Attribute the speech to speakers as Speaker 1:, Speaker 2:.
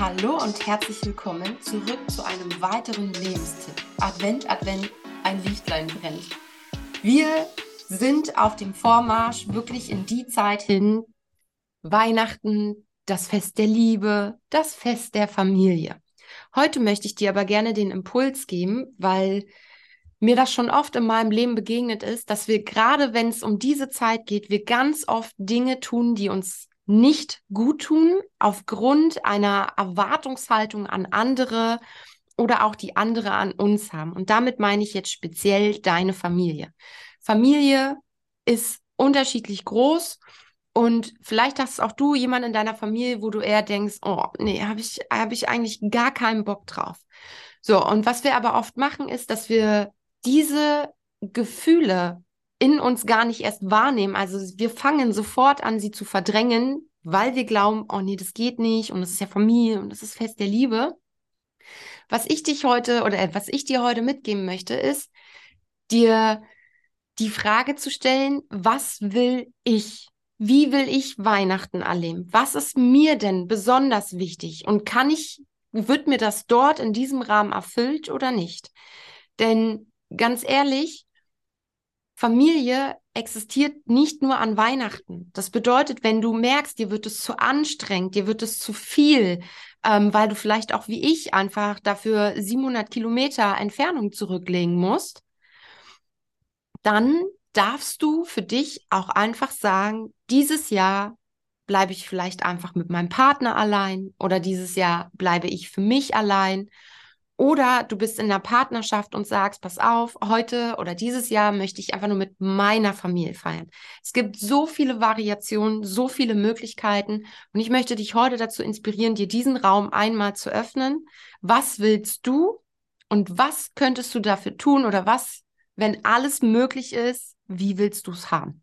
Speaker 1: Hallo und herzlich willkommen zurück zu einem weiteren Lebenstipp. Advent, Advent, ein Lichtlein brennt. Wir sind auf dem Vormarsch wirklich in die Zeit hin. Weihnachten, das Fest der Liebe, das Fest der Familie. Heute möchte ich dir aber gerne den Impuls geben, weil mir das schon oft in meinem Leben begegnet ist, dass wir gerade, wenn es um diese Zeit geht, wir ganz oft Dinge tun, die uns nicht gut tun aufgrund einer Erwartungshaltung an andere oder auch die andere an uns haben. Und damit meine ich jetzt speziell deine Familie. Familie ist unterschiedlich groß und vielleicht hast auch du jemanden in deiner Familie, wo du eher denkst, oh, nee, habe ich, hab ich eigentlich gar keinen Bock drauf. So, und was wir aber oft machen, ist, dass wir diese Gefühle in uns gar nicht erst wahrnehmen. Also wir fangen sofort an, sie zu verdrängen, weil wir glauben, oh nee, das geht nicht und das ist ja Familie und das ist Fest der Liebe. Was ich dich heute oder was ich dir heute mitgeben möchte, ist dir die Frage zu stellen, was will ich? Wie will ich Weihnachten erleben? Was ist mir denn besonders wichtig? Und kann ich, wird mir das dort in diesem Rahmen erfüllt oder nicht? Denn ganz ehrlich, Familie existiert nicht nur an Weihnachten. Das bedeutet, wenn du merkst, dir wird es zu anstrengend, dir wird es zu viel, ähm, weil du vielleicht auch wie ich einfach dafür 700 Kilometer Entfernung zurücklegen musst, dann darfst du für dich auch einfach sagen, dieses Jahr bleibe ich vielleicht einfach mit meinem Partner allein oder dieses Jahr bleibe ich für mich allein oder du bist in einer Partnerschaft und sagst, pass auf, heute oder dieses Jahr möchte ich einfach nur mit meiner Familie feiern. Es gibt so viele Variationen, so viele Möglichkeiten und ich möchte dich heute dazu inspirieren, dir diesen Raum einmal zu öffnen. Was willst du und was könntest du dafür tun oder was, wenn alles möglich ist, wie willst du es haben?